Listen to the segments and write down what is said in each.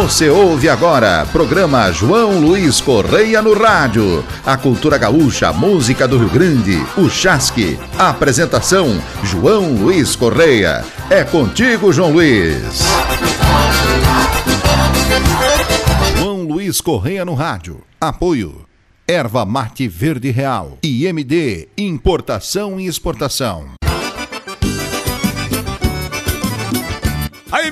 Você ouve agora, programa João Luiz Correia no rádio. A cultura gaúcha, a música do Rio Grande, o chasque. Apresentação, João Luiz Correia. É contigo, João Luiz. João Luiz Correia no rádio. Apoio. Erva Mate Verde Real. IMD, Importação e Exportação.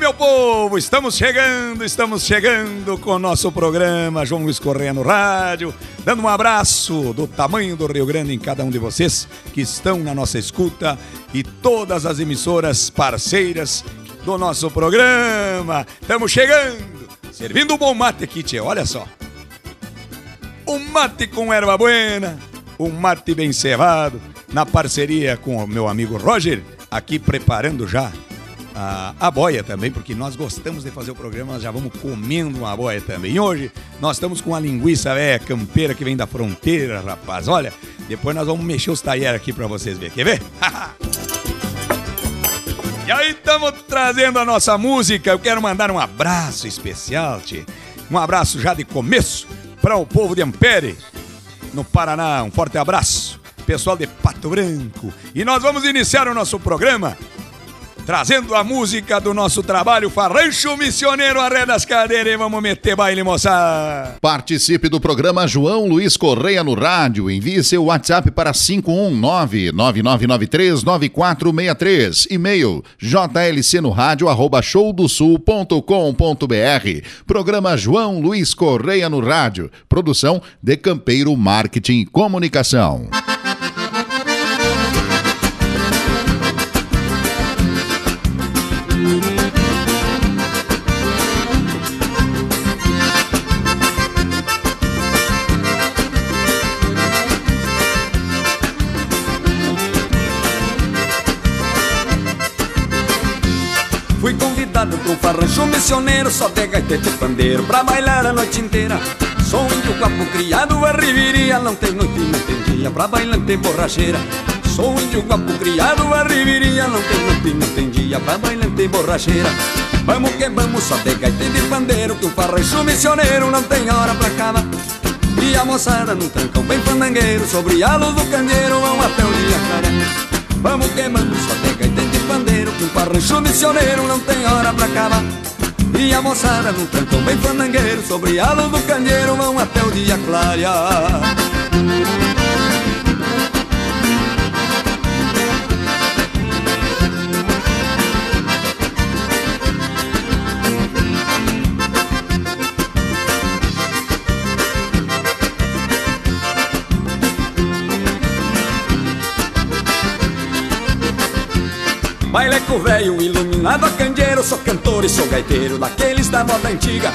Meu povo, estamos chegando, estamos chegando com o nosso programa João Luiz Correia no rádio, dando um abraço do tamanho do Rio Grande em cada um de vocês que estão na nossa escuta e todas as emissoras parceiras do nosso programa. Estamos chegando, servindo um bom mate aqui, tchê, olha só. Um mate com erva buena, um mate bem cevado, na parceria com o meu amigo Roger, aqui preparando já a, a boia também, porque nós gostamos de fazer o programa, nós já vamos comendo uma boia também. E hoje nós estamos com a linguiça véia campeira que vem da fronteira, rapaz. Olha, depois nós vamos mexer os talheres aqui para vocês verem. Quer ver? e aí estamos trazendo a nossa música. Eu quero mandar um abraço especial, tchê. Um abraço já de começo para o povo de Ampere, no Paraná. Um forte abraço. Pessoal de Pato Branco. E nós vamos iniciar o nosso programa trazendo a música do nosso trabalho, Farrancho Missioneiro, Arré das Cadeiras, e vamos meter baile, moçada. Participe do programa João Luiz Correia no rádio. Envie seu WhatsApp para 519-9993-9463. E-mail jlcnoradio arroba showdosul.com.br. Programa João Luiz Correia no rádio. Produção de Campeiro Marketing e Comunicação. Com farrancho missioneiro Só de gaita e de pandeiro pra bailar a noite inteira. Sou um índio guapo criado a Não tem noite, não tem dia pra bailante borracheira. Sou um índio guapo criado a Não tem noite, não tem dia pra bailante borracheira. Vamos que vamos, só de gaita e de pandeiro Que o farrancho missioneiro não tem hora pra acabar. E a moçada num trancão bem fandangueiro Sobre a luz do candeeiro vão até o dia clarear. Vamos queimando só tem gaita Que um parrancho missioneiro não tem hora pra acabar. E a moçada num trancão bem fandangueiro Sobre a luz do candeeiro vão até o dia clarear Baileco velho, iluminado a candeeiro Sou cantor e sou gaiteiro, daqueles da moda antiga.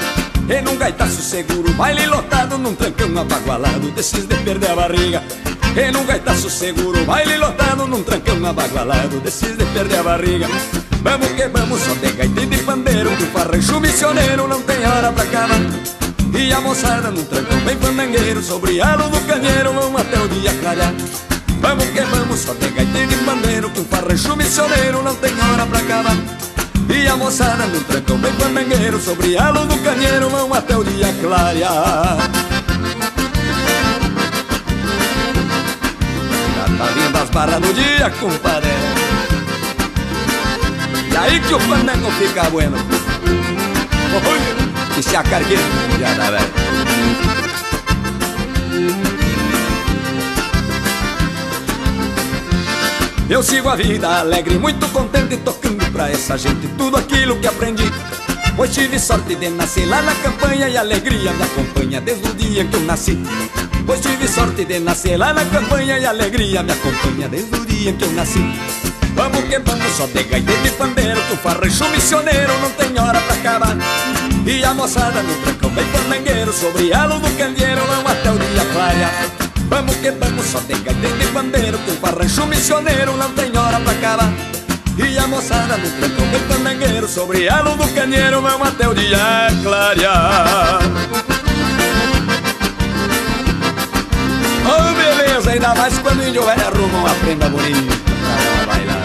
E num gaitaço seguro, baile lotado Num trancão abagualado, desses de perder a barriga. E num gaitaço seguro, baile lotado Num trancão abagualado, desses de perder a barriga. Vamos que vamos, só tem gaita e de pandeiro Que o farrancho missioneiro não tem hora pra acabar. E a moçada num trancão bem fandangueiro Sobre a luz do canheiro vão até o dia clarear Vamos que vamos, só tem gaita de pandeiro Que um farrancho missioneiro não tem hora pra acabar. E a moçada no trancão bem fandangueiro Sobre a do canheiro vão até o dia clarear. Já tá vindo as barras no dia, compadre. E aí que o fandango fica bueno. Oi, e se a cargueira já dá velho Eu sigo a vida alegre, muito contente, tocando pra essa gente tudo aquilo que aprendi. Pois tive sorte de nascer lá na campanha e a alegria me acompanha desde o dia que eu nasci. Pois tive sorte de nascer lá na campanha e a alegria me acompanha desde o dia que eu nasci. Vamos que vamos, só de gaita de pandeiro, que o farrancho missioneiro não tem hora pra acabar. E a moçada no trancão bem fandangueiro, sobre a luz do candeeiro vão até o dia clarear. Vamos que vamos, só tem gaita de pandeiro Que o farrancho missioneiro não tem hora pra acabar. E a moçada no trancão bem fandangueiro Sobre a luz do canheiro vão até o dia clarear. Oh, beleza, ainda mais quando o índio velho arruma uma prenda bonita pra bailar.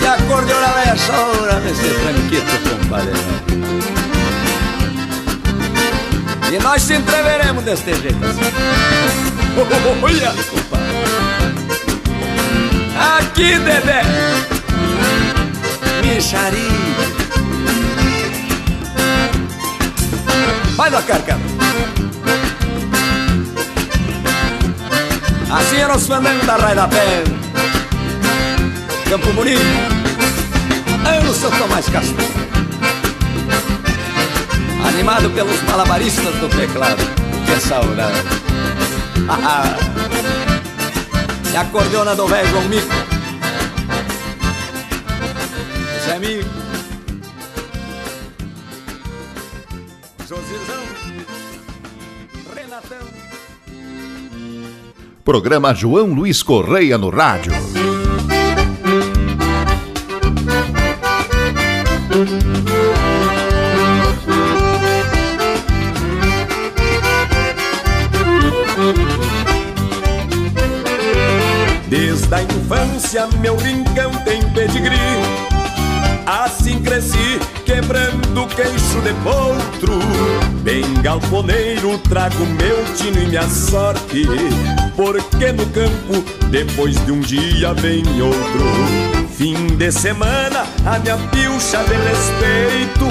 E a velha essa hora nesse tranquito, compadre. E nós se entreveremos deste jeito assim. Olha. Aqui, Dedé. Micharia. Vai lá, carca. Assim eram os fandangos da Raia da Pedra. Campo Bonito. Ano São Tomás Castanho. Animado pelos malabaristas do teclado. Que saudade. e a cordeona do velho João Mico. Esse é amigo. Josizão. Renatão. Programa João Luiz Correia no rádio. Galponeiro, trago meu tino e minha sorte Porque no campo, depois de um dia vem outro Fim de semana, a minha pilcha de respeito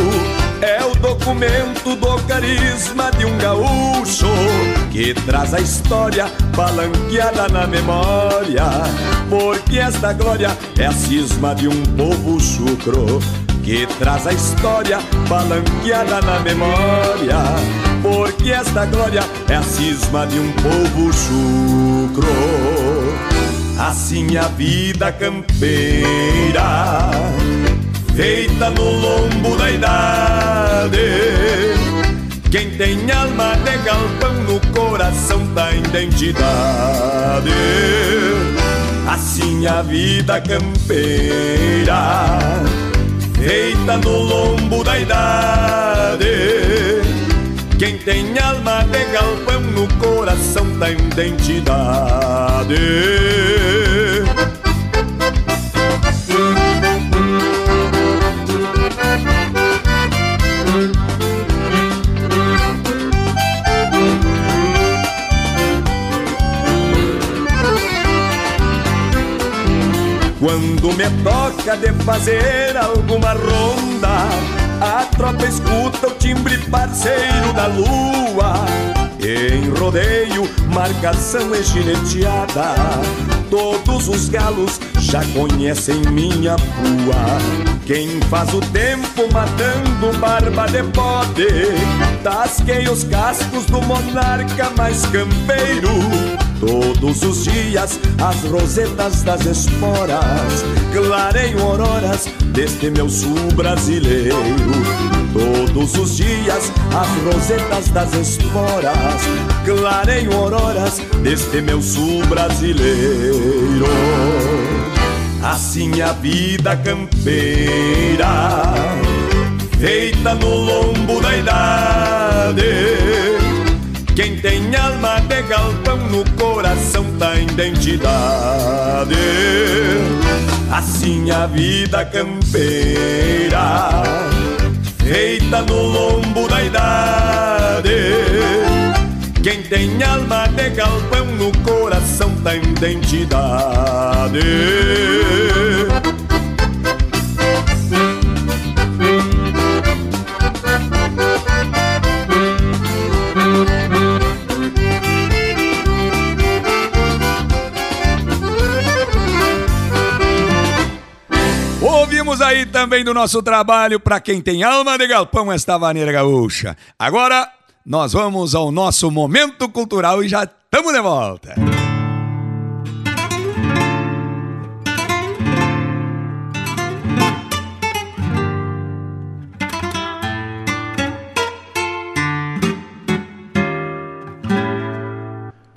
é o documento do carisma de um gaúcho que traz a história balanqueada na memória. Porque esta glória é a cisma de um povo chucro que traz a história balanqueada na memória. Porque esta glória é a cisma de um povo chucro. Assim a vida campeira feita no lombo da idade. Quem tem alma de galpão no coração da identidade. Assim a vida campeira, feita no lombo da idade. Quem tem alma de galpão no coração da identidade. Quando me toca de fazer alguma ronda, a tropa escuta o timbre parceiro da lua. Em rodeio, marcação é gineteada. Todos os galos já conhecem minha pua. Quem faz o tempo matando barba de bode, tasquei os cascos do monarca mais campeiro. Todos os dias as rosetas das esporas clareiam auroras deste meu sul brasileiro. Todos os dias as rosetas das esporas clareiam auroras deste meu sul brasileiro. Assim a vida campeira, feita no lombo da idade quem tem alma de galpão no coração da identidade. Assim a vida campeira, feita no lombo da idade. Quem tem alma de galpão no coração da identidade. Aí também do nosso trabalho para quem tem alma de galpão esta vaneira gaúcha. Agora nós vamos ao nosso momento cultural e já estamos de volta.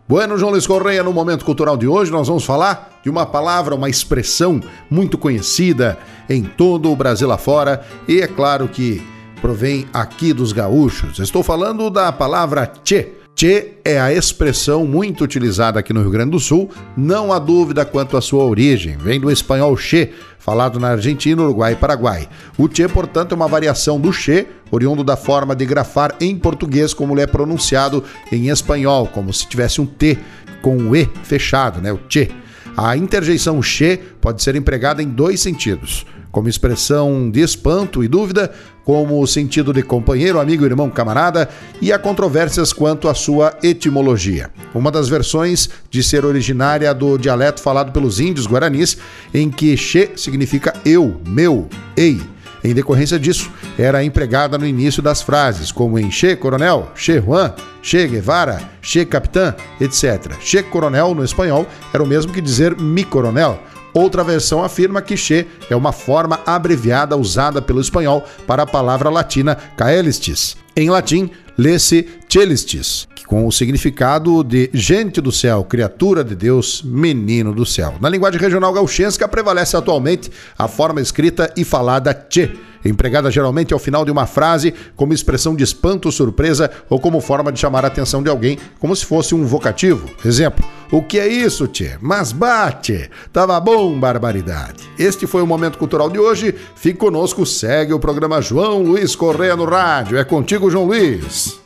Bueno, João Luiz Correia, no Momento Cultural de hoje, nós vamos falar de uma palavra, uma expressão muito conhecida em todo o Brasil afora e é claro que provém aqui dos gaúchos. Estou falando da palavra tchê. Che é a expressão muito utilizada aqui no Rio Grande do Sul, não há dúvida quanto à sua origem. Vem do espanhol che, falado na Argentina, Uruguai e Paraguai. O che, portanto, é uma variação do che, oriundo da forma de grafar em português como ele é pronunciado em espanhol, como se tivesse um T com o E fechado, né? O che. A interjeição che pode ser empregada em dois sentidos como expressão de espanto e dúvida, como o sentido de companheiro, amigo, irmão, camarada, e há controvérsias quanto à sua etimologia. Uma das versões de ser originária do dialeto falado pelos índios guaranis, em que che significa eu, meu, ei. Em decorrência disso, era empregada no início das frases, como em Che Coronel, Che Juan, Che Guevara, Che Capitã, etc. Che Coronel, no espanhol, era o mesmo que dizer Mi Coronel, Outra versão afirma que che é uma forma abreviada usada pelo espanhol para a palavra latina caelistis. Em latim, lê-se celistis, com o significado de gente do céu, criatura de Deus, menino do céu. Na linguagem regional gauchesca prevalece atualmente a forma escrita e falada che empregada geralmente ao final de uma frase como expressão de espanto, surpresa ou como forma de chamar a atenção de alguém, como se fosse um vocativo. Exemplo: O que é isso, tchê? Mas bate! Tava bom, barbaridade. Este foi o momento cultural de hoje. Fique conosco, segue o programa João Luiz Correia no rádio. É contigo, João Luiz.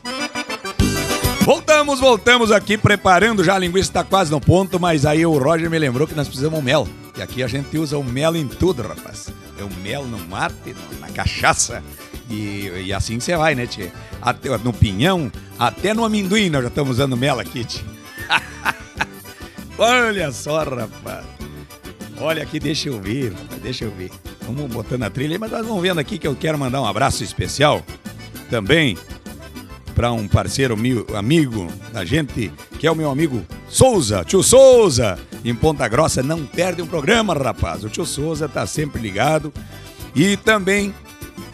Voltamos, voltamos aqui preparando já a linguiça está quase no ponto, mas aí o Roger me lembrou que nós precisamos mel. E aqui a gente usa o mel em tudo, rapaz. É o mel no mate, na cachaça. E, e assim você vai, né, tchê? Até no pinhão, até no amendoim nós já estamos usando mel aqui, tchê. Olha só, rapaz. Olha aqui, deixa eu ver, rapaz, deixa eu ver. Vamos botando a trilha aí, mas nós vamos vendo aqui que eu quero mandar um abraço especial também para um parceiro meu, amigo da gente, que é o meu amigo Souza, tio Souza, em Ponta Grossa. Não perde um programa, rapaz. O tio Souza tá sempre ligado. E também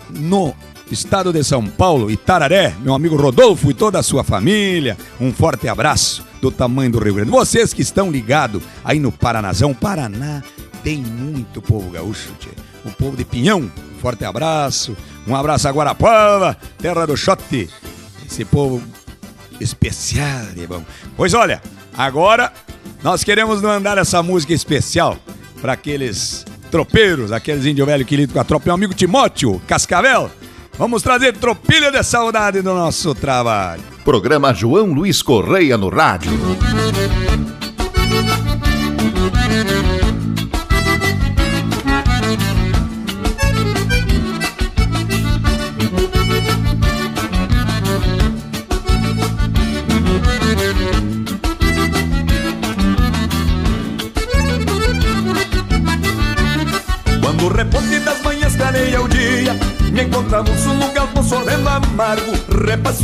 no estado de São Paulo, Itararé, meu amigo Rodolfo e toda a sua família. Um forte abraço do tamanho do Rio Grande. Vocês que estão ligados aí no Paranazão, Paraná tem muito povo gaúcho, tchê. o povo de Pinhão. Um forte abraço. Um abraço a Guarapava, terra do Xote. Esse povo especial, bom. Pois olha, agora nós queremos mandar essa música especial para aqueles tropeiros, aqueles índio velho querido com a tropa. Meu amigo Timóteo Cascavel. Vamos trazer tropilha de saudade no nosso trabalho. Programa João Luiz Correia no rádio.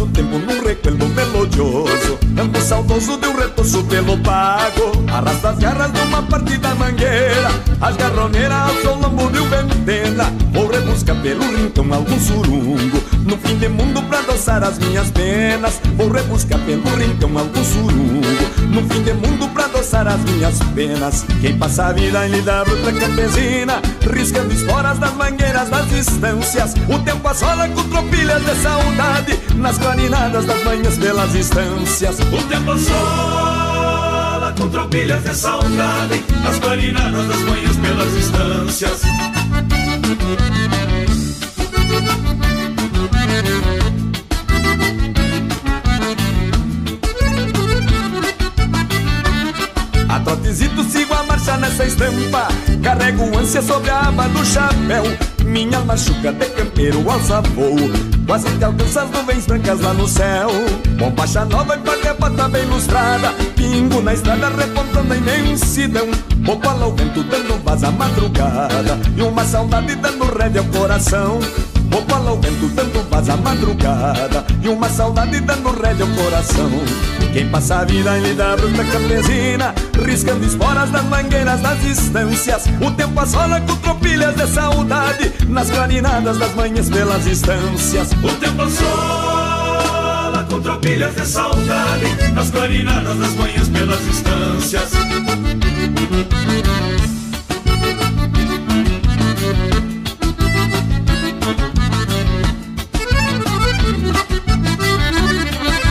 Repasso o tempo num recuerdo melodioso. Ando saudoso de um retoço pelo pago. Arrasta as garras de uma partida mangueira As garroneiras ao lombo de um ventena Vou rebuscar pelo rincão algum surungo. No fim de mundo pra adoçar as minhas penas Vou rebuscar pelo rincão algum surungo No fim de mundo pra adoçar as minhas penas. Quem passa a vida em lida bruta campesina Riscando esporas das mangueiras das distâncias. O tempo assola com tropilhas de saudade Nas clarinadas das manhãs pelas instâncias O tempo assola com tropilhas de saudade Nas clarinadas das manhãs pelas instâncias a marcha nessa estampa. Carrego ânsia sobre a aba do chapéu. Minha machuca de campeiro alça voo Quase que alcança as nuvens brancas lá no céu. Bombacha nova e pata bem lustrada. Pingo na estrada repontando a imensidão. Bocola ao vento dando voz à madrugada. E uma saudade dando rédea ao coração Bocola ao vento dando voz à madrugada E uma saudade dando rédea ao coração. Quem passa a vida em lida bruta campesina Riscando esporas das mangueiras das distâncias. O tempo assola com tropilhas de saudade Nas clarinadas das manhãs pelas instâncias O tempo assola com tropilhas de saudade Nas clarinadas das manhãs pelas instâncias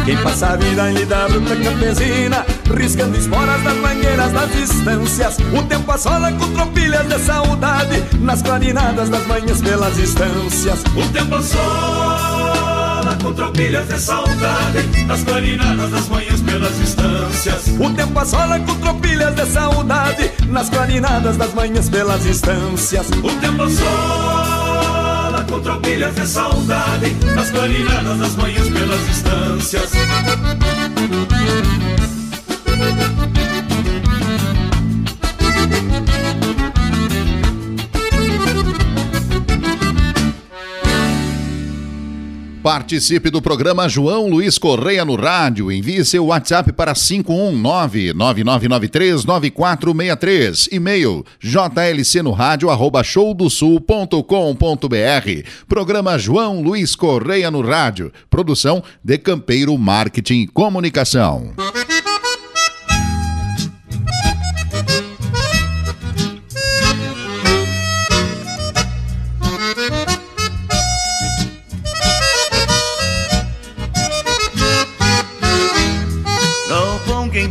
Quem passa a vida baile da bruta campesina Riscando esporas das mangueiras das distâncias. O tempo assola com tropilhas de saudade Nas clarinadas das manhãs pelas distâncias. O tempo assola com tropilhas de saudade Nas clarinadas das manhãs pelas distâncias. O tempo assola com tropilhas de saudade Nas clarinadas das manhãs pelas distâncias. O tempo assola tropilhas de saudade Nas clarinadas das manhãs pelas distâncias Participe do programa João Luiz Correia no rádio. Envie seu WhatsApp para 519-9993-9463. E-mail jlcnoradio.showdosul.com.br. Programa João Luiz Correia no rádio. Produção de Campeiro Marketing e Comunicação.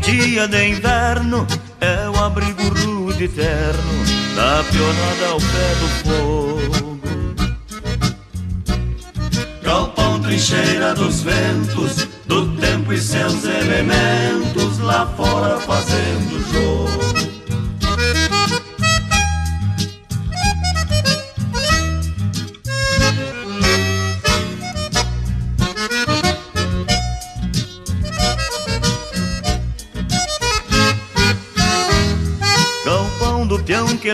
Dia de inverno é o abrigo rude eterno da pionada ao pé do fogo. Galpão trincheira dos ventos, do tempo e seus elementos lá fora fazendo jogo.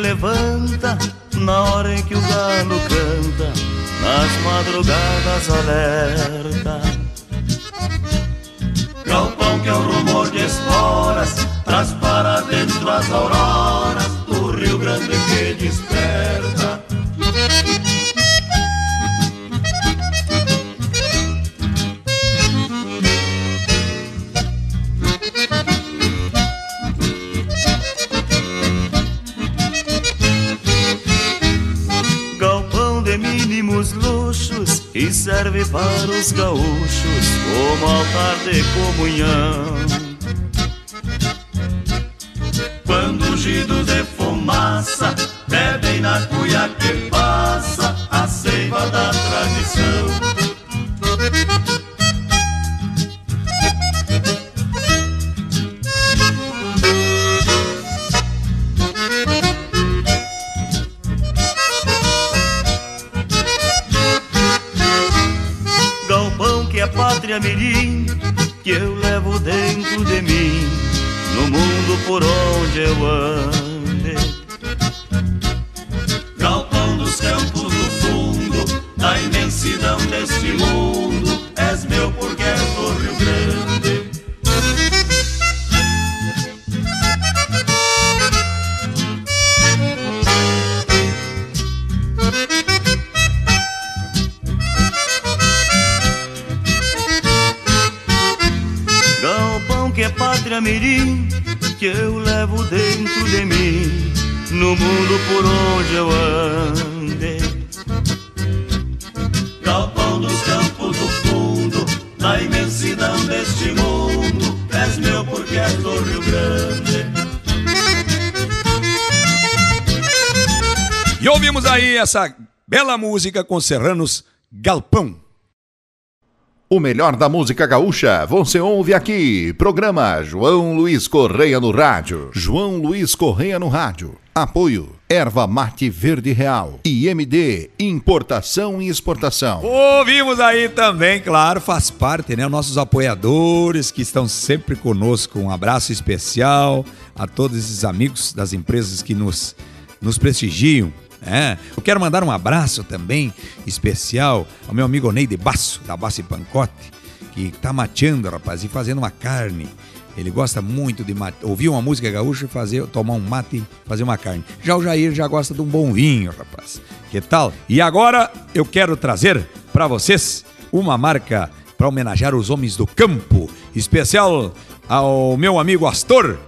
Levanta na hora em que o galo canta, nas madrugadas alerta. Galpão que é o rumor de esporas, traz para dentro as auroras do Rio Grande que desperta. Para os gaúchos como altar de comunhão. Ande. Galpão dos campos do fundo, da imensidão deste mundo, essa bela música com Serranos Galpão. O melhor da música gaúcha você ouve aqui. Programa João Luiz Correia no Rádio. João Luiz Correia no Rádio. Apoio Erva Mate Verde Real. IMD Importação e Exportação. Ouvimos aí também, claro, faz parte, né? Nossos apoiadores que estão sempre conosco. Um abraço especial a todos esses amigos das empresas que nos, nos prestigiam é, eu quero mandar um abraço também especial ao meu amigo Ney de Basso, da Basso e Pancote, que tá mateando, rapaz, e fazendo uma carne. Ele gosta muito de mate, ouvir uma música gaúcha e fazer, tomar um mate e fazer uma carne. Já o Jair já gosta de um bom vinho, rapaz. Que tal? E agora eu quero trazer para vocês uma marca para homenagear os homens do campo, especial ao meu amigo Astor,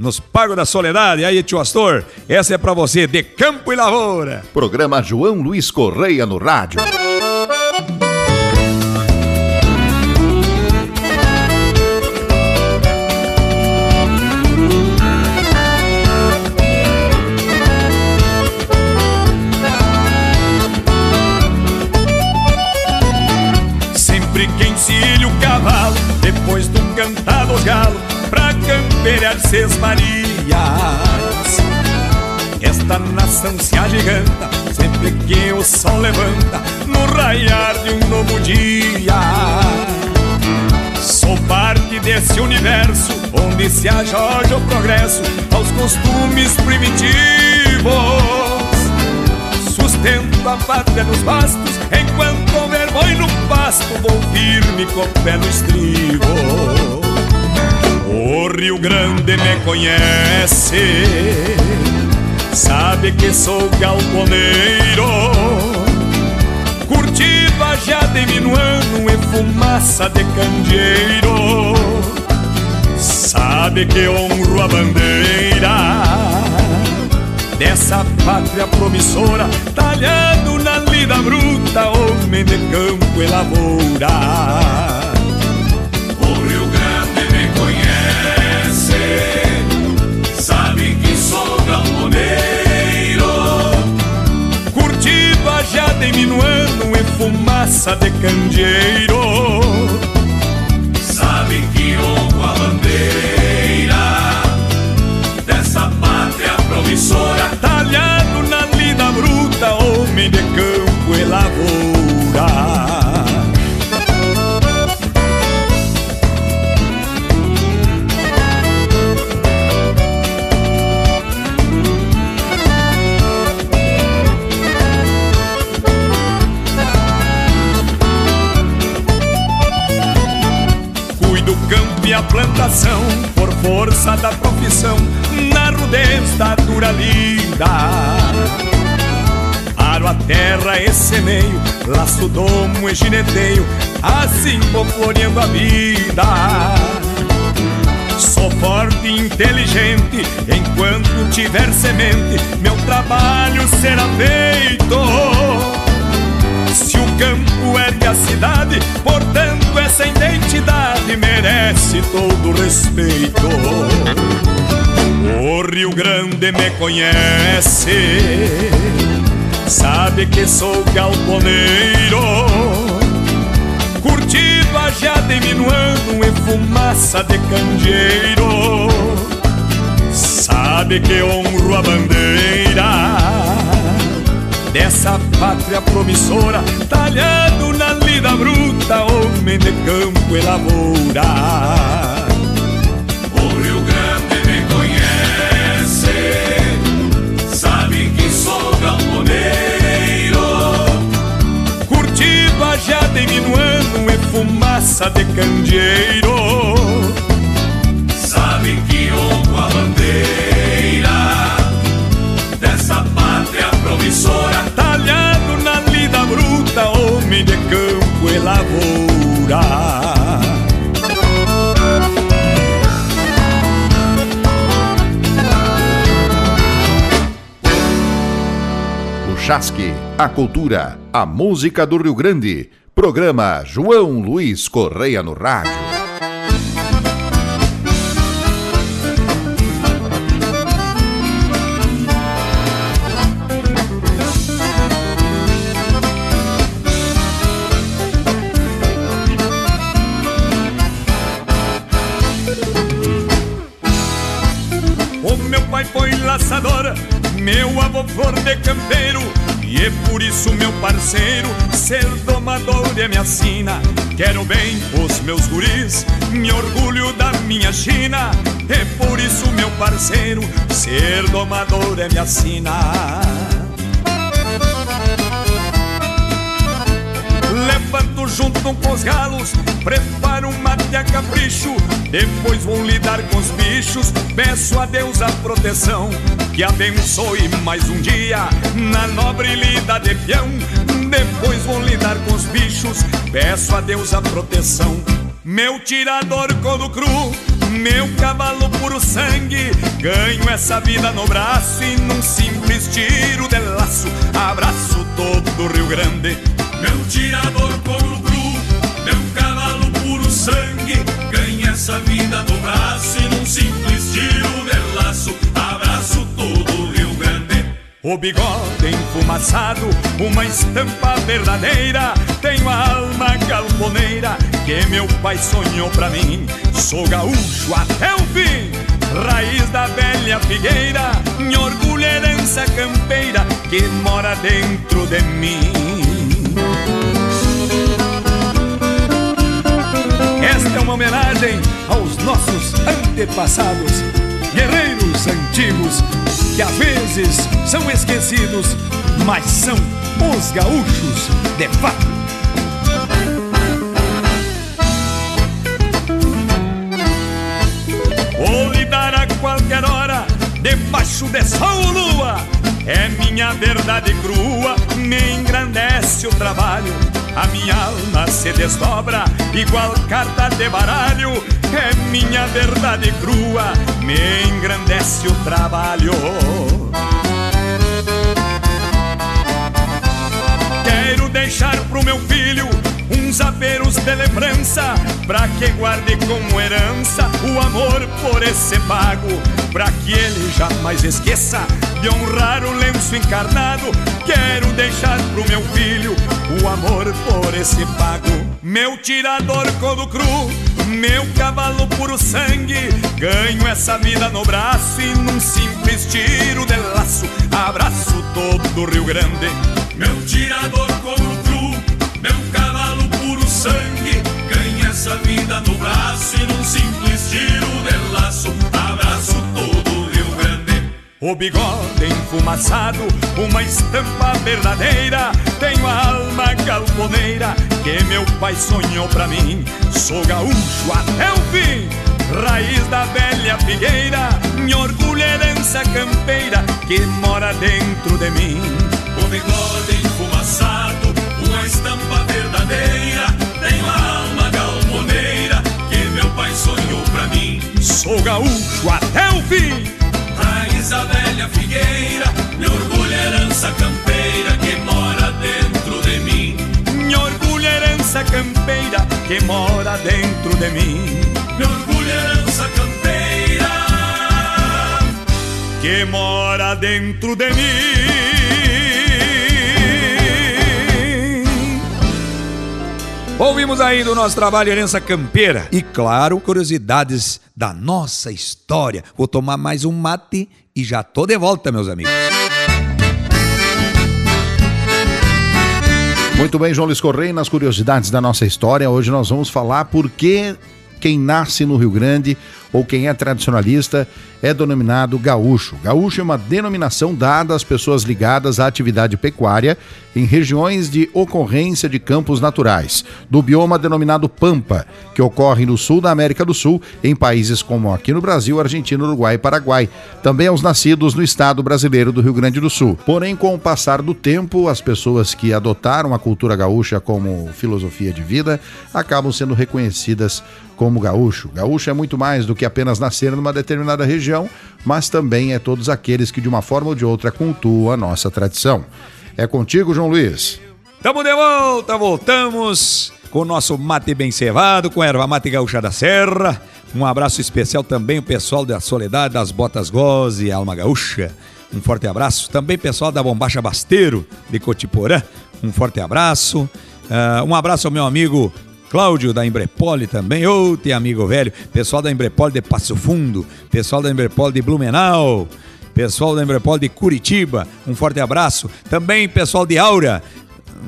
nos Pagos da Soledade. Aí, tio Astor, essa é para você, de Campo e Lavoura. Programa João Luiz Correia no rádio. Pelear Seis Marias. Esta nação se agiganta sempre que o sol levanta no raiar de um novo dia. Sou parte desse universo onde se ajoja o progresso aos costumes primitivos. Sustento a pátria nos bastos enquanto houver boi no pasto, vou firme com o pé no estribo. Rio Grande me conhece, sabe que sou galponeiro. Curtido a já de minuano e fumaça de candeeiro. Sabe que honro a bandeira dessa pátria promissora, talhado na lida bruta, homem de campo e lavoura. De minuano e fumaça de candeeiro. Sabe que honro a bandeira Dessa pátria promissora terra e semeio, laço domo e gineteio, assim vou floreando a vida. Sou forte e inteligente, enquanto tiver semente, meu trabalho será feito. Se o campo ergue a cidade, portanto essa identidade merece todo respeito. O Rio Grande me conhece, sabe que sou galponeiro. Curtido a já diminuando em fumaça de candeeiro. Sabe que honro a bandeira dessa pátria promissora, talhado na lida bruta, homem de campo e lavoura. Fumaça de candeeiro. Sabe que honro a bandeira dessa pátria promissora Talhado na lida bruta, homem de campo e lavoura O Chasque, a cultura, a música do Rio Grande. Programa João Luiz Correia no Rádio. Meu avô flor de campeiro E é por isso meu parceiro Ser domador é minha sina Quero bem os meus guris Me orgulho da minha China É por isso meu parceiro Ser domador é minha sina Levanto junto com os galos Preparo um mate a capricho. Depois vou lidar com os bichos. Peço a Deus a proteção Que abençoe mais um dia Na nobre lida de peão Depois vou lidar com os bichos. Peço a Deus a proteção. Meu tirador couro cru meu cavalo puro sangue. Ganho essa vida no braço E num simples tiro de laço. Abraço todo o Rio Grande. Meu tirador couro cru Meu cavalo puro sangue. Ganho essa vida no braço E num simples tiro de laço. Abraço todo o bigode enfumaçado, uma estampa verdadeira. Tenho a alma galponeira que meu pai sonhou pra mim. Sou gaúcho até o fim, raiz da velha figueira, me orgulho herança campeira que mora dentro de mim. Esta é uma homenagem aos nossos antepassados, guerreiros antigos, que às vezes são esquecidos, mas são os gaúchos de fato. Vou lidar a qualquer hora, debaixo de sol ou lua. É minha verdade crua, me engrandece o trabalho. A minha alma se desdobra, igual carta de baralho. É minha verdade crua, me engrandece o trabalho. Quero deixar pro meu filho uns aperos de lembrança, pra que guarde como herança o amor por esse pago, pra que ele jamais esqueça de honrar o lenço encarnado. Quero deixar pro meu filho o amor por esse pago. Meu tirador codo cru, meu cavalo puro sangue, ganho essa vida no braço e num simples tiro de laço, abraço todo o Rio Grande. Meu tirador como cru, meu cavalo puro sangue, ganha essa vida no braço e num simples tiro de laço, abraço todo. O bigode enfumaçado, uma estampa verdadeira. Tenho a alma galponeira que meu pai sonhou pra mim. Sou gaúcho até o fim, raiz da velha figueira. Me orgulho herança campeira que mora dentro de mim. O bigode enfumaçado, uma estampa verdadeira. Tenho a alma galponeira que meu pai sonhou pra mim. Sou gaúcho até o fim. Da velha figueira, me orgulho herança campeira que mora dentro de mim. Me orgulho herança campeira que mora dentro de mim. Me orgulho herança campeira. Que mora dentro de mim. Ouvimos aí do nosso trabalho Herança Campeira. E claro, curiosidades da nossa história. Vou tomar mais um mate e já tô de volta, meus amigos. Muito bem, João Luiz Correia, nas curiosidades da nossa história, hoje nós vamos falar por que quem nasce no Rio Grande ou quem é tradicionalista é denominado gaúcho. Gaúcho é uma denominação dada às pessoas ligadas à atividade pecuária em regiões de ocorrência de campos naturais, do bioma denominado Pampa, que ocorre no sul da América do Sul, em países como aqui no Brasil, Argentina, Uruguai e Paraguai. Também aos nascidos no estado brasileiro do Rio Grande do Sul. Porém, com o passar do tempo, as pessoas que adotaram a cultura gaúcha como filosofia de vida acabam sendo reconhecidas como gaúcho. Gaúcho é muito mais do que apenas nascer numa determinada região, mas também é todos aqueles que de uma forma ou de outra cultuam a nossa tradição. É contigo, João Luiz. Tamo de volta, voltamos com o nosso mate bem cevado, com a erva mate gaúcha da serra. Um abraço especial também o pessoal da Soledade das Botas Goze e Alma Gaúcha. Um forte abraço. Também pessoal da Bombacha Basteiro de Cotiporã. Um forte abraço. Uh, um abraço ao meu amigo Cláudio da Embrepole também, tem amigo velho, pessoal da Embrepole de Passo Fundo, pessoal da Embrepole de Blumenau, pessoal da Embrepole de Curitiba, um forte abraço. Também pessoal de Aura,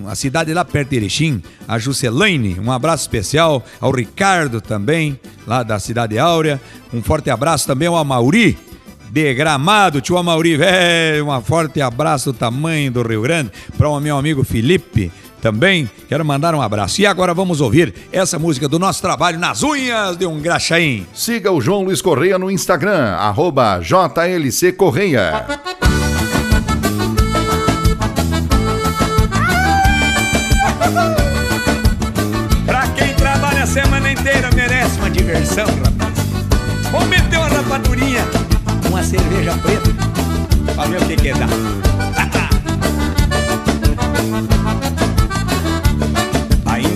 a cidade lá perto de Erechim, a Juscelaine, um abraço especial ao Ricardo também, lá da cidade Áurea. Um forte abraço também ao Amauri, de Gramado, tio Amauri, velho, um forte abraço do tamanho do Rio Grande, para o meu amigo Felipe, também quero mandar um abraço. E agora vamos ouvir essa música do nosso trabalho nas unhas de um graxaim. Siga o João Luiz Correia no Instagram, arroba JLC Correia. Pra quem trabalha a semana inteira merece uma diversão, rapaz. Vamos meter uma rapadurinha, uma cerveja preta, pra ver o que que dá.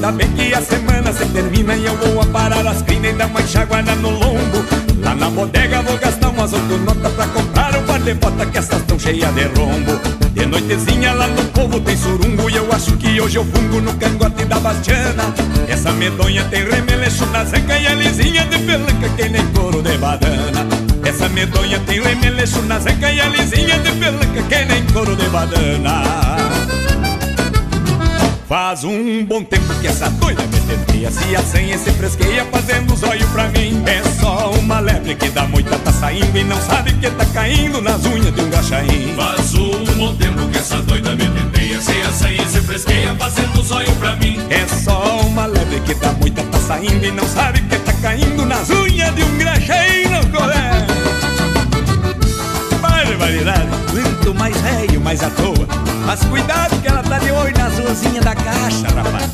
Ainda bem que a semana se termina e eu vou aparar as crinas e dar uma enxaguada no lombo. Lá na bodega vou gastar umas oito notas pra comprar um par de bota que essas tão cheias de rombo. De noitezinha lá no povo tem surungo e eu acho que hoje eu fungo no cangote da bastiana. Essa medonha tem remeleixo na zanca e a lisinha de pelanca que nem couro de badana. Essa medonha tem lemeleixo na zeca e a lisinha de pelanca que nem couro de badana Faz um bom tempo que essa doida me tenteia. Se a senha se fresqueia fazendo os olhos pra mim. É só uma lebre que dá muita tá saindo E não sabe que tá caindo nas unhas de um gachaim Faz um bom tempo que essa doida me tenteia. Se a senha se fresqueia fazendo os olhos pra mim. É só uma lebre que dá muita tá saindo E não sabe que tá caindo nas unhas de um gachaim no colé? Barbaridade. Quanto mais velho, mais à toa. Mas cuidado ruazinhas da caixa, rapaz.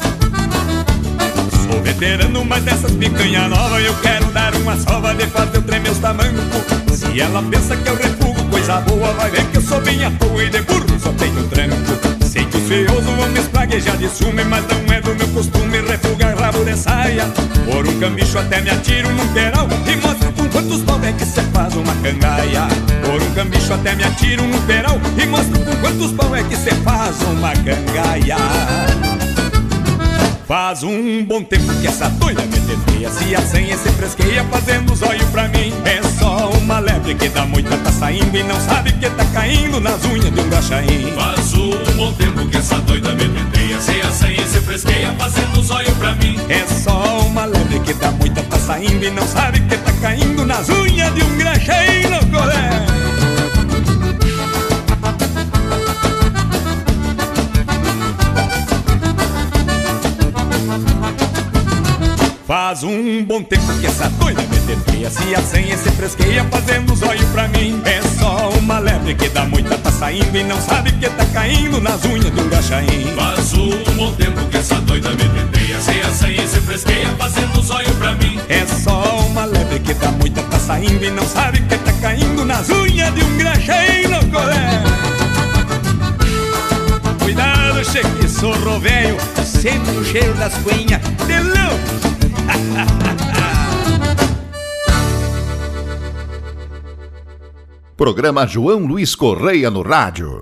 Sou veterano, mas dessas picanha nova eu quero dar uma sova de fazer o tremer os tamancos. Se ela pensa que eu refugo coisa boa, vai ver que eu sou bem à toa e de burro só tenho tranco. Feiosos vão me espraguejar de ciúme, mas não é do meu costume refugar rabo de saia. Por um cambicho até me atiro num peral e mostro com quantos pau é que cê faz uma cangaia. Por um cambicho até me atiro num peral e mostro com quantos pau é que cê faz uma cangaia. Faz um bom tempo que essa doida me tenteia Se a senha se fresqueia fazendo os olhos pra mim É só uma lebre que dá muita tá saindo E não sabe que tá caindo nas unhas de um gachaim Faz um bom tempo que essa doida me tenteia Se a senha se fresqueia fazendo os olhos pra mim É só uma lebre que dá muita tá saindo E não sabe que tá caindo nas unhas de um gachaim no colé Faz um bom tempo que essa doida me tenteia Se a senha se fresqueia fazendo olhos pra mim. É só uma lebre que dá muita tá saindo E não sabe que tá caindo nas unhas de um gachaim Faz um bom tempo que essa doida me tenteia Se a senha se fresqueia fazendo olhos pra mim. É só uma lebre que dá muita tá saindo E não sabe que tá caindo nas unhas de um no colé Cuidado, cheque, sorro velho. Sempre o cheiro das coinhas de louco Programa João Luiz Correia no rádio.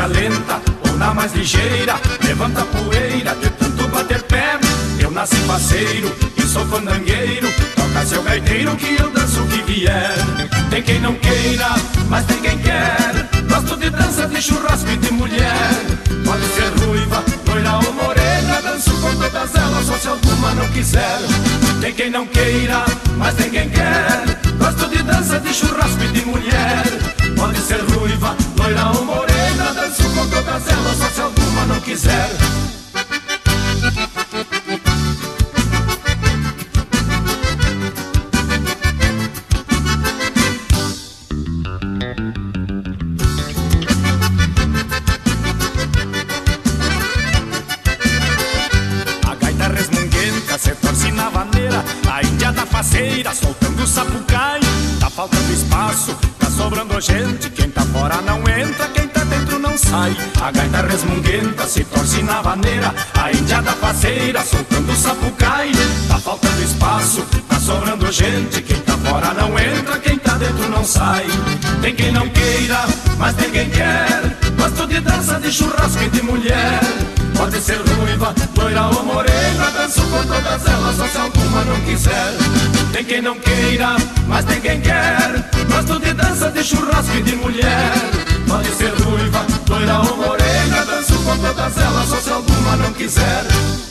Cadência lenta ou na mais ligeira, levanta a poeira de tanto bater pé. Eu nasci faceiro e sou fandangueiro, toca seu gaiteiro que eu danço o que vier. Tem quem não queira, mas tem não sai. Tem quem não queira, mas tem quem quer. Gosto de dança, de churrasco e de mulher. Pode ser ruiva, loira ou morena Danço com todas elas, só se alguma não quiser. Tem quem não queira, mas tem quem quer. Gosto de dança, de churrasco e de mulher. Pode ser ruiva, loira ou morena Danço com todas elas, só se alguma não quiser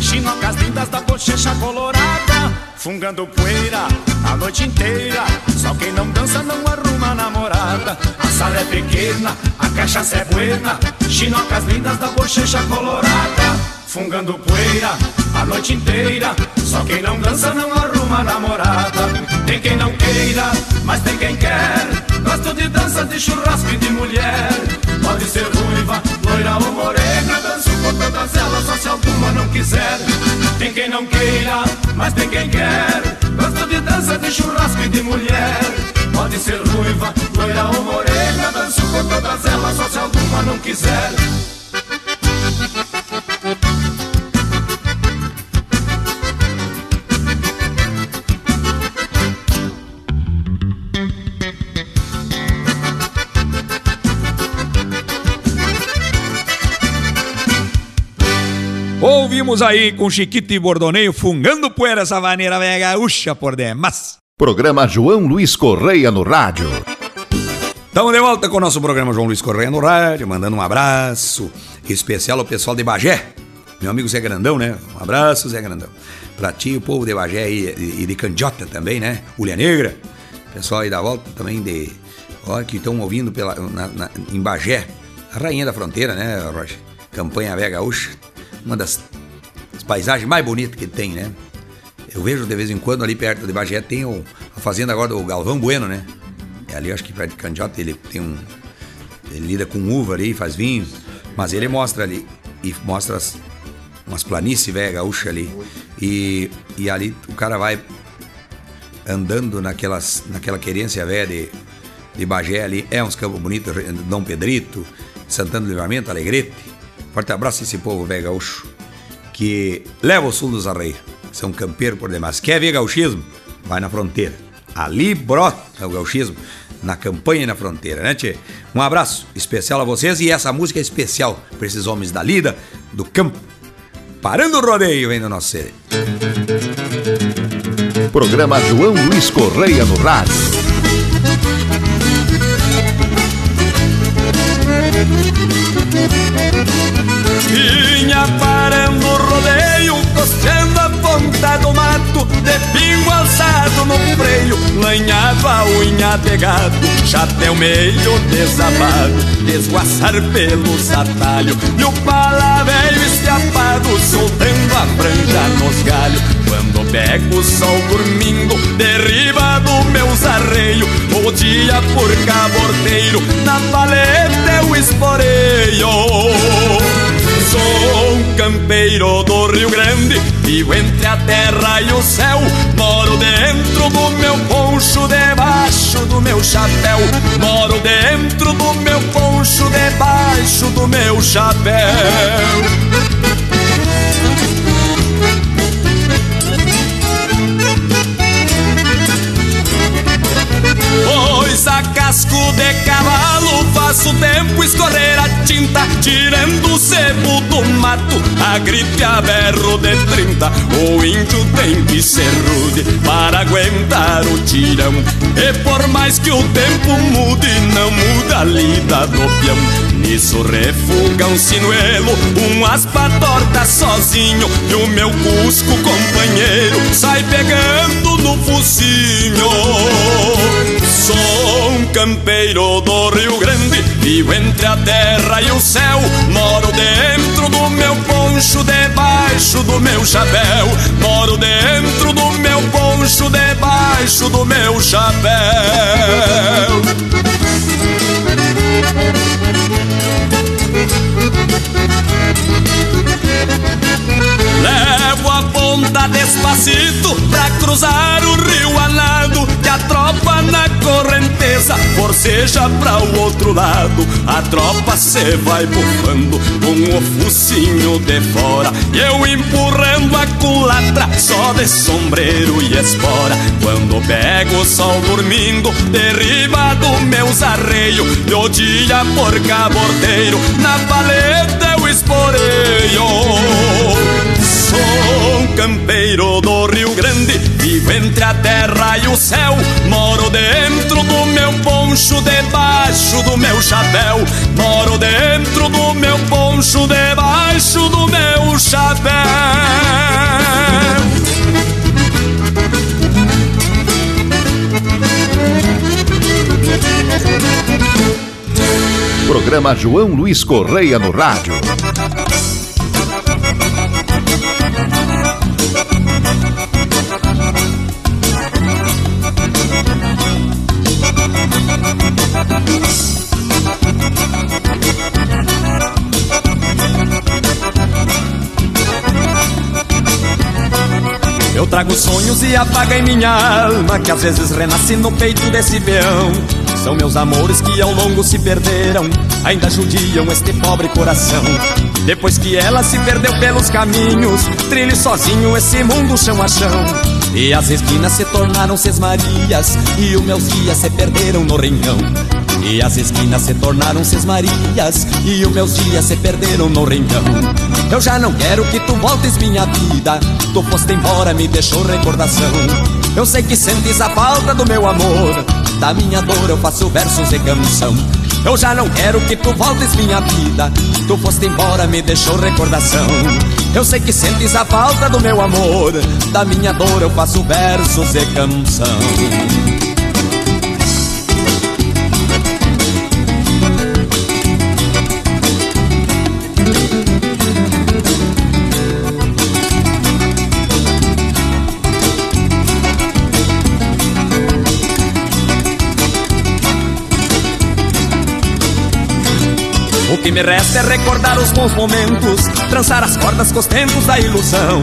Chinocas lindas da bochecha colorada Fungando poeira a noite inteira Só quem não dança não arruma namorada A sala é pequena, a cachaça é buena Chinocas lindas da bochecha colorada fungando poeira a noite inteira. Só quem não dança não arruma namorada. Tem quem não queira, mas tem quem quer. Gosto de dança, de churrasco e de mulher. Pode ser ruiva, loira ou morena. Danço com todas elas, só se alguma não quiser. Tem quem não queira, mas tem quem quer. Gosto de dança, de churrasco e de mulher. Pode ser ruiva, loira ou morena. Danço com todas elas, só se alguma não quiser. Ouvimos aí com Chiquito e Bordoneio fungando poeira essa maneira velha gaúcha por demais. Programa João Luiz Correia no rádio. Estamos de volta com o nosso programa João Luiz Correia no rádio, mandando um abraço especial ao pessoal de Bagé. Meu amigo Zé Grandão, né? Um abraço, Zé Grandão. Pra ti, o povo de Bagé e, e de Candiota também, né? Ulha Negra. Pessoal aí da volta também de. Ó, que estão ouvindo pela, na, na, em Bagé. A rainha da fronteira, né, Rocha? Campanha Vega Gaúcha uma das paisagens mais bonitas que tem, né? Eu vejo de vez em quando ali perto de Bagé tem o, a fazenda agora do Galvão Bueno, né? E ali acho que perto de Candiota ele tem um. Ele lida com uva ali, faz vinho, mas ele mostra ali e mostra as, umas planícies velha gaúcha ali. E, e ali o cara vai andando naquelas, naquela querência velha de, de Bagé ali. É uns campos bonitos, Dom Pedrito, Santana do Livramento, Alegrete. Forte abraço a esse povo velho gaúcho que leva o sul dos arreios. São campeiro por demais. Quer ver gauchismo? Vai na fronteira. Ali brota o gauchismo na campanha e na fronteira, né, tchê? Um abraço especial a vocês e essa música é especial para esses homens da lida, do campo. Parando o rodeio, vem do nosso CD. Programa João Luiz Correia no rádio. Vinha parando o rodeio, costeando a ponta do mato, de pingo alçado no freio, lanhado a unha de gado, chapéu meio desabado, desguaçar pelos atalhos, e o pala velho estiapado, soltando a franja nos galhos. Quando pego o sol dormindo, derriba do meus arreios, o dia por caborteiro, campeiro do Rio Grande, vivo entre a terra e o céu. Moro dentro do meu poncho, debaixo do meu chapéu. Moro dentro do meu poncho, debaixo do meu chapéu. Casco de cavalo faço tempo escorrer a tinta Tirando o sebo do mato, a gripe a berro de trinta O índio tem que ser rude para aguentar o tirão. E por mais que o tempo mude, não muda a lida do peão. Nisso refuga um sinuelo, um aspa torta sozinho E o meu cusco companheiro sai pegando no focinho Sou um campeiro do Rio Grande, vivo entre a terra e o céu. Moro dentro do meu poncho, debaixo do meu chapéu. Moro dentro do meu poncho, debaixo do meu chapéu. Levo a ponta despacito pra cruzar o rio alado Que a tropa na correnteza forceja pra o outro lado. A tropa cê vai bufando com o focinho de fora E eu empurrando a culatra só de sombreiro e espora. Quando pego o sol dormindo, derriba do meus arreios Do dia por cabordeiro, na céu. Moro dentro do meu poncho, debaixo do meu chapéu. Moro dentro do meu poncho, debaixo do meu chapéu. Programa João Luiz Correia no rádio. Trago sonhos e apaga em minha alma Que às vezes renasce no peito desse peão. São meus amores que ao longo se perderam Ainda judiam este pobre coração. Depois que ela se perdeu pelos caminhos Trilhe sozinho esse mundo chão a chão. E as esquinas se tornaram sesmarias E os meus dias se perderam no rincão e as esquinas se tornaram sesmarias E os meus dias se perderam no rincão Eu já não quero que tu voltes minha vida. Tu foste embora, me deixou recordação. Eu sei que sentes a falta do meu amor. Da minha dor eu faço versos e canção. Eu já não quero que tu voltes minha vida. Tu foste embora, me deixou recordação. Eu sei que sentes a falta do meu amor. Da minha dor eu faço versos e canção que me resta é recordar os bons momentos, trançar as cordas com os tempos da ilusão.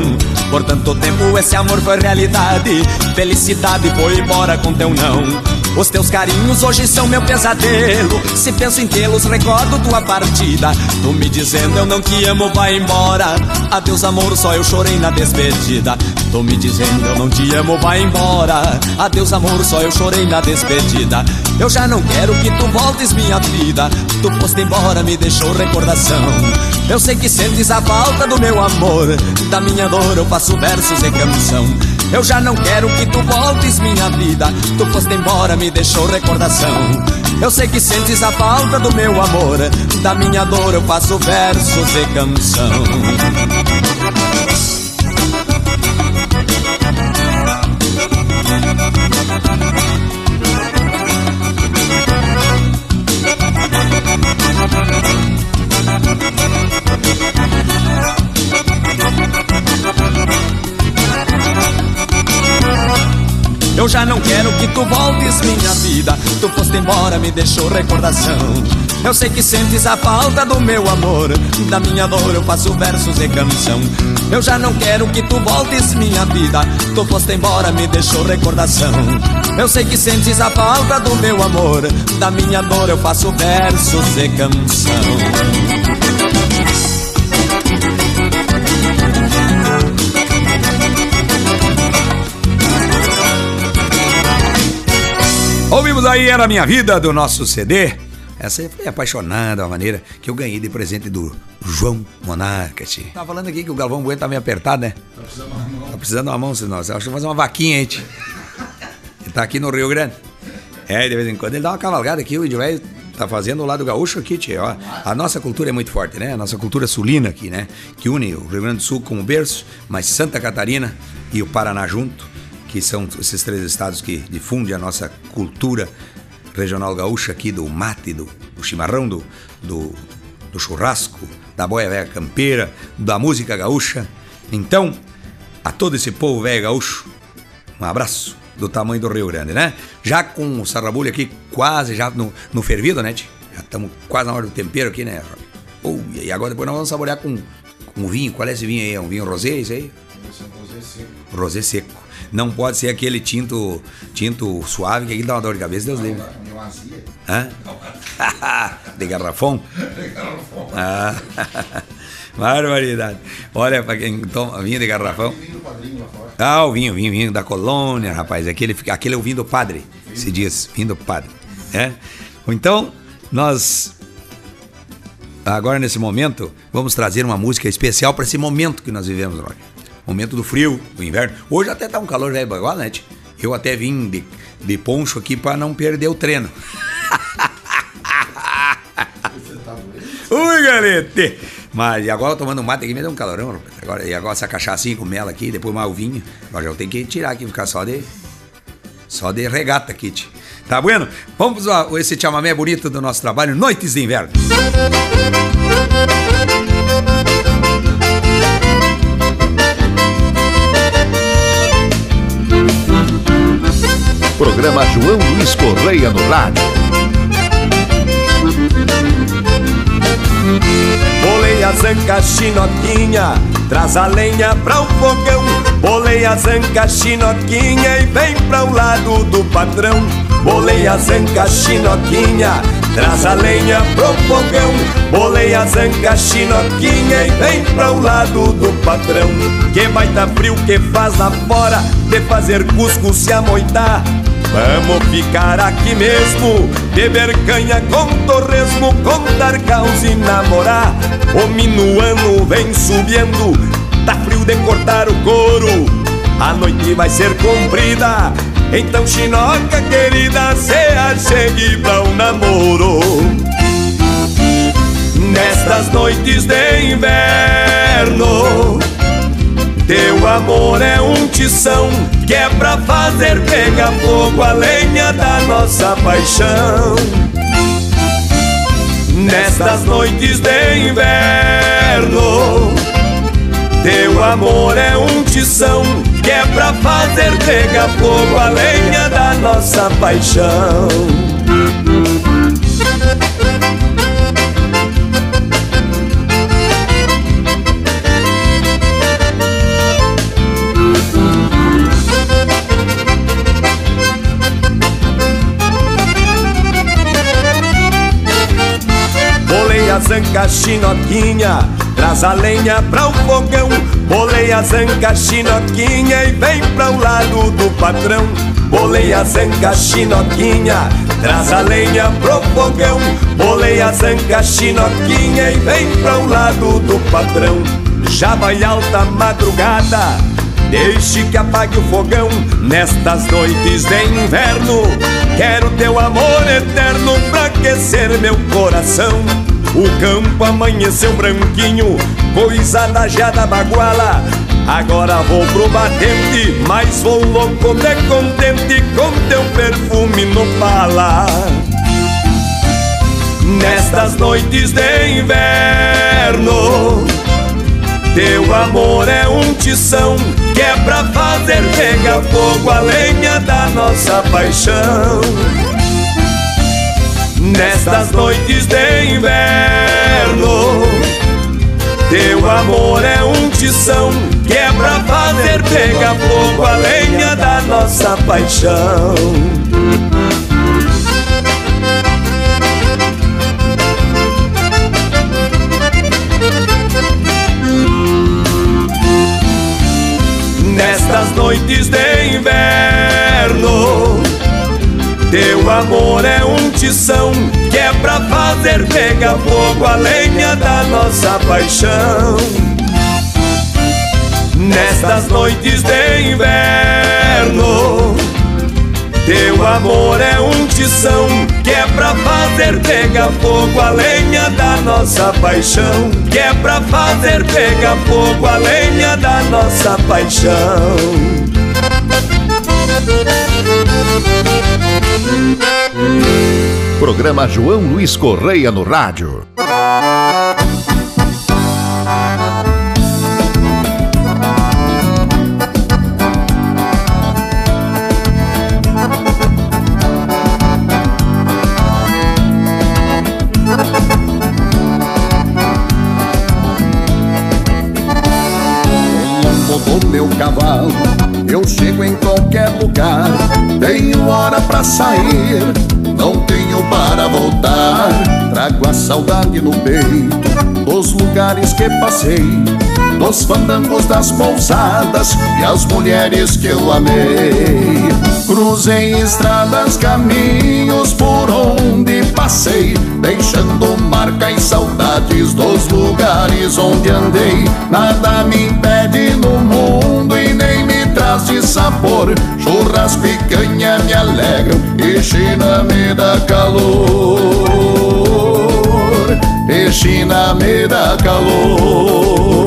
Por tanto tempo esse amor foi realidade, felicidade foi embora com teu não. Os teus carinhos hoje são meu pesadelo. Se penso em tê-los, recordo tua partida. Tu me dizendo eu não te amo, vai embora. Adeus, amor, só eu chorei na despedida. Tu me dizendo eu não te amo, vai embora. Adeus, amor, só eu chorei na despedida. Eu já não quero que tu voltes, minha vida. Tu foste embora, me deixou recordação. Eu sei que sentes a falta do meu amor. Da minha dor eu faço versos e canção. Eu já não quero que tu voltes, minha vida. Tu foste embora, me deixou recordação. Eu sei que sentes a falta do meu amor. Da minha dor eu faço versos e canção. Eu já não quero que tu voltes, minha vida. Tu foste embora, me deixou recordação. Eu sei que sentes a falta do meu amor. Da minha dor eu faço versos e canção. Eu já não quero que tu voltes, minha vida. Tu foste embora, me deixou recordação. Eu sei que sentes a falta do meu amor. Da minha dor eu faço versos e canção. Ouvimos aí Era Minha Vida, do nosso CD. Essa aí foi apaixonada, a maneira que eu ganhei de presente do João Monarca. Tava falando aqui que o Galvão Bueno tá meio apertado, né? Tá precisando de uma mão, senão. Acho que vou fazer uma vaquinha, hein, tchê. Ele tá aqui no Rio Grande. É, de vez em quando ele dá uma cavalgada aqui, o velho tá fazendo o lado gaúcho aqui, tchê. Ó, a nossa cultura é muito forte, né? A nossa cultura sulina aqui, né? Que une o Rio Grande do Sul como berço, mas Santa Catarina e o Paraná junto que são esses três estados que difundem a nossa cultura regional gaúcha aqui do mate, do, do chimarrão, do, do, do churrasco, da boia velha campeira, da música gaúcha. Então, a todo esse povo velho gaúcho, um abraço do tamanho do Rio Grande, né? Já com o sarrabulho aqui quase já no, no fervido, né? Já estamos quase na hora do tempero aqui, né? Oh, e agora depois nós vamos saborear com, com o vinho. Qual é esse vinho aí? É um vinho rosé, isso aí? Rosé seco. Não pode ser aquele tinto, tinto suave, que aí dá uma dor de cabeça, Deus livre. Hã? De garrafão? Ah, barbaridade. Olha, pra quem toma vinho de garrafão. Ah, o vinho, vinho, vinho da colônia, rapaz. Aquele, aquele é o vinho do padre, se diz, vinho do padre. É? Então, nós agora nesse momento, vamos trazer uma música especial para esse momento que nós vivemos, Roger. Momento do frio, do inverno. Hoje até tá um calor já igual, né? Eu até vim de, de poncho aqui para não perder o treino. Ui, galete! Mas e agora tomando mate aqui me deu um calorão, rapaz. Agora, e agora essa cachaçinha com mel aqui, depois mais o vinho. Agora eu tenho que tirar aqui, ficar só de. Só de regata, Kit. Tá bueno? Vamos a esse chamamé bonito do nosso trabalho, Noites de Inverno. Programa João Luiz Correia no rádio. Bolei as zanca chinoquinha, traz a lenha pra o fogão. Bolei a zanca chinoquinha e vem pra o lado do patrão. Bolei a zanca chinoquinha, traz a lenha pro fogão. Bolei a zanca chinoquinha e vem pra o lado do patrão. Que baita frio que faz lá fora de fazer cusco se amoitar. Vamos ficar aqui mesmo, beber canha com torresmo, contar caos e namorar. O minuano vem subindo, tá frio de cortar o couro. A noite vai ser comprida, então chinoca querida, se achegue pra um namoro. Nestas noites de inverno teu amor é um tição que é pra fazer pegar fogo a lenha da nossa paixão. Nestas noites de inverno, teu amor é um tição que é pra fazer pegar fogo a lenha da nossa paixão. a zanca chinoquinha, traz a lenha pra o fogão. Bolei a zanca chinoquinha e vem pra o lado do patrão. Bolei a zanca chinoquinha, traz a lenha pro fogão. Bolei a zanca chinoquinha e vem pra o lado do patrão. Já vai alta madrugada, deixe que apague o fogão nestas noites de inverno. Quero teu amor eterno pra aquecer meu coração. O campo amanheceu branquinho, coisa da baguala. Agora vou pro batente, mas vou louco de contente com teu perfume no pala. Nestas noites de inverno, teu amor é um tição que é pra fazer pegar fogo a lenha da nossa paixão. Nestas noites de inverno Teu amor é um tição Que é pra fazer pegar fogo a lenha da nossa paixão. Nestas noites de inverno teu amor é um tição que é pra fazer pegar fogo a lenha da nossa paixão. Nestas noites de inverno, teu amor é um tição que é pra fazer pegar fogo a lenha da nossa paixão. Que é pra fazer pegar fogo a lenha da nossa paixão. Programa João Luiz Correia no rádio. Lugar. Tenho hora pra sair, não tenho para voltar. Trago a saudade no peito dos lugares que passei, dos fandangos das pousadas e as mulheres que eu amei. Cruzei estradas, caminhos por onde passei, deixando marca e saudades dos lugares onde andei. Nada me impede no mundo de sabor. Churrasco e canha me alegram e China me dá calor. E China me dá calor.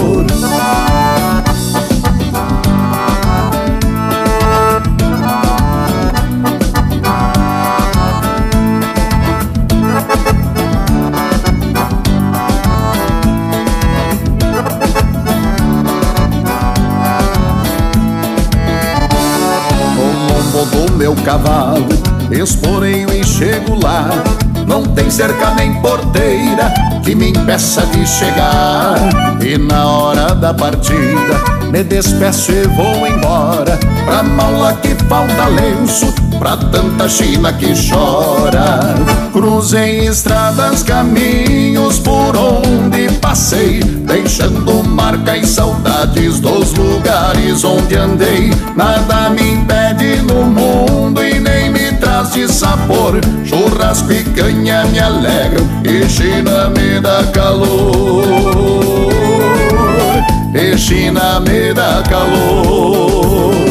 Cavalo, esporeio e chego lá. não tem cerca nem porteira que me impeça de chegar. E na hora da partida, me despeço e vou embora. Pra mala que falta lenço, pra tanta China que chora. Cruzei estradas, caminhos por onde passei, deixando marca e saudades dos lugares onde andei. Nada me impede no mundo e nem me traz de sabor. Churrasco e canha me alegram e China me dá calor. E China me dá calor.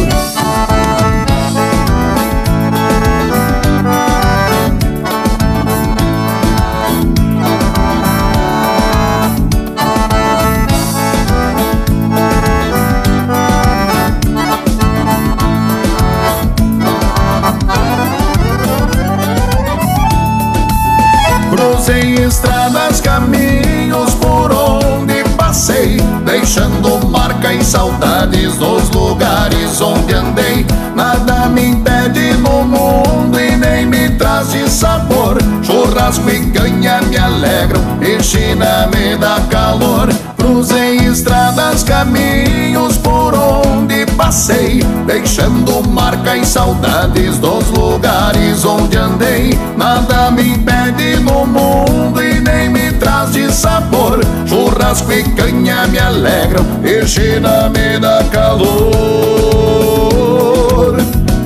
Sabor. Churrasco e canha me alegram e China me dá calor. Cruzei estradas, caminhos por onde passei, deixando marca e saudades dos lugares onde andei. Nada me impede no mundo e nem me traz de sabor. Churrasco e canha me alegram e China me dá calor.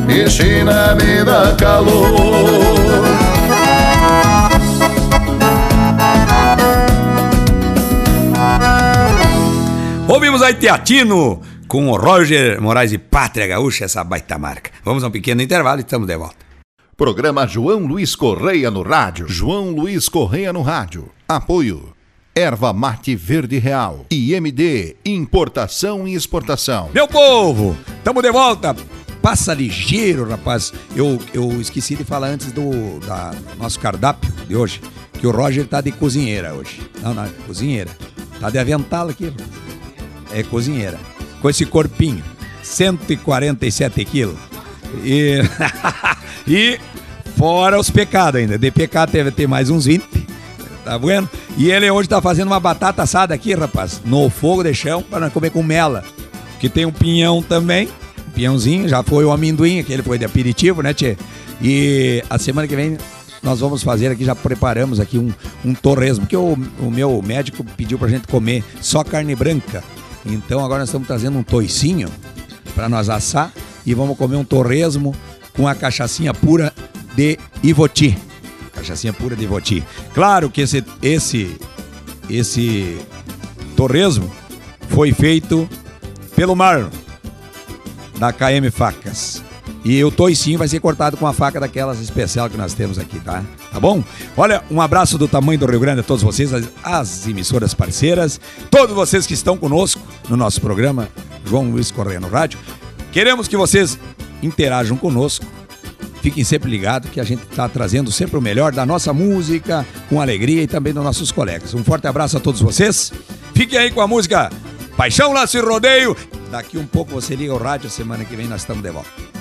E China me dá calor. Aí Teatino com o Roger Moraes e Pátria Gaúcha, essa baita marca. Vamos a um pequeno intervalo e estamos de volta. Programa João Luiz Correia no rádio. João Luiz Correia no rádio. Apoio. Erva Mate Verde Real. IMD Importação e Exportação. Meu povo, estamos de volta. Passa ligeiro, rapaz. Eu, eu esqueci de falar antes do da nosso cardápio de hoje, que o Roger tá de cozinheira hoje. Não, não, cozinheira. Tá de avental aqui. É cozinheira. Com esse corpinho, 147 quilos. E, e fora os pecados ainda. De pecado deve ter mais uns 20. Tá vendo? E ele hoje tá fazendo uma batata assada aqui, rapaz, no fogo de chão para comer com mela. Que tem um pinhão também, um pinhãozinho, já foi o amendoim, que ele foi de aperitivo, né, tchê? E a semana que vem nós vamos fazer aqui, já preparamos aqui um, um torresmo, que o, o meu médico pediu pra gente comer só carne branca. Então agora nós estamos trazendo um toicinho para nós assar e vamos comer um torresmo com a cachaçinha pura de Ivoti. Cachaçinha pura de Ivoti. Claro que esse esse esse torresmo foi feito pelo Marlon da KM Facas. E o toicinho vai ser cortado com a faca daquelas especial que nós temos aqui, tá? Tá bom? Olha, um abraço do tamanho do Rio Grande a todos vocês, as, as emissoras parceiras, todos vocês que estão conosco no nosso programa João Luiz Correia no Rádio. Queremos que vocês interajam conosco. Fiquem sempre ligados que a gente está trazendo sempre o melhor da nossa música, com alegria e também dos nossos colegas. Um forte abraço a todos vocês. Fiquem aí com a música Paixão, Laço e Rodeio. Daqui um pouco você liga o rádio, semana que vem nós estamos de volta.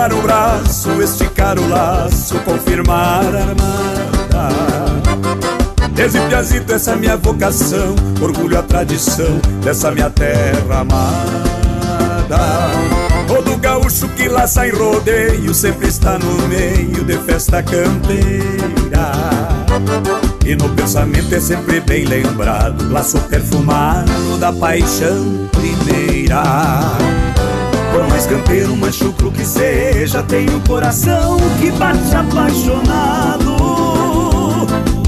Firmar o braço, esticar o laço, confirmar a armada. Desde Piazito, essa é minha vocação, orgulho a tradição dessa minha terra amada. Todo gaúcho que laça em rodeio sempre está no meio de festa campeira. E no pensamento é sempre bem lembrado, laço perfumado da paixão primeira. Mais campeiro, mais chucro que seja, tenho um coração que bate apaixonado.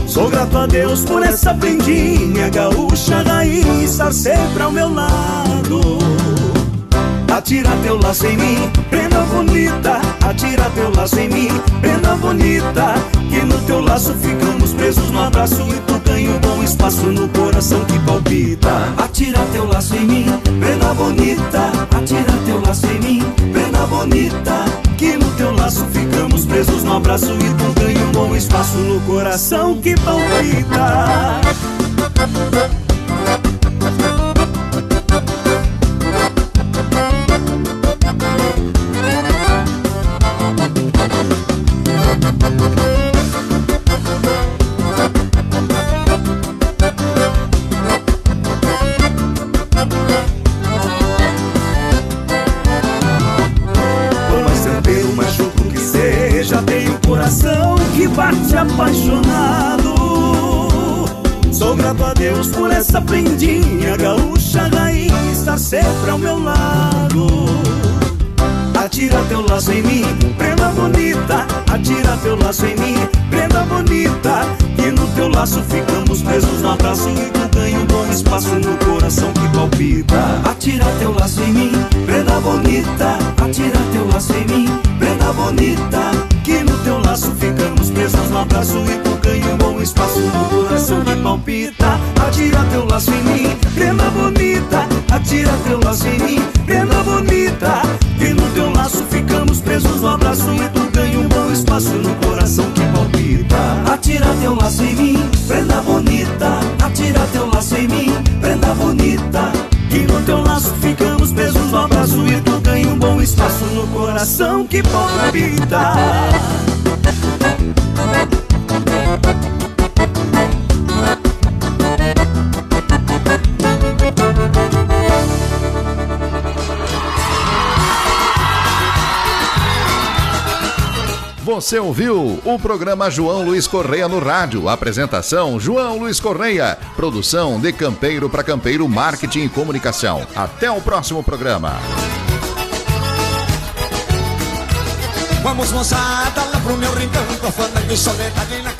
Sou grato a Deus por essa prendinha gaúcha raiz estar sempre ao meu lado. Atira teu laço em mim, prenda bonita, atira teu laço em mim, prenda bonita, que no teu laço ficamos presos no abraço e tu ganha um bom espaço no coração que palpita. Atira teu laço em mim, prenda bonita, atira teu laço em mim, prenda bonita, que no teu laço ficamos presos no abraço e tu ganha um bom espaço no coração que palpita. Essa prendinha gaúcha raiz estar sempre ao meu lado. Atira teu laço em mim, prenda bonita. Atira teu laço em mim, prenda bonita. E no teu laço ficamos presos no abraço e tu ganha um bom espaço no coração que palpita. Atira teu laço em mim, prenda bonita. Atira teu laço em mim, prenda bonita. Que no teu laço ficamos presos no abraço E tu ganha um bom espaço. No coração que palpita Atira teu laço em mim, prenda bonita Atira teu laço em mim, prenda bonita. Que no teu laço ficamos presos no abraço E tu ganha um bom espaço. No coração que palpita Atira teu laço em mim, prenda bonita. Atira teu laço em mim, prenda bonita. Que no teu laço ficamos presos no abraço E tu ganha um bom espaço. No coração que palpita Você ouviu o programa João Luiz Correia no rádio. Apresentação João Luiz Correia. Produção de Campeiro para Campeiro Marketing e Comunicação. Até o próximo programa. Vamos moçada lá pro meu rincão Com fandango e soledade na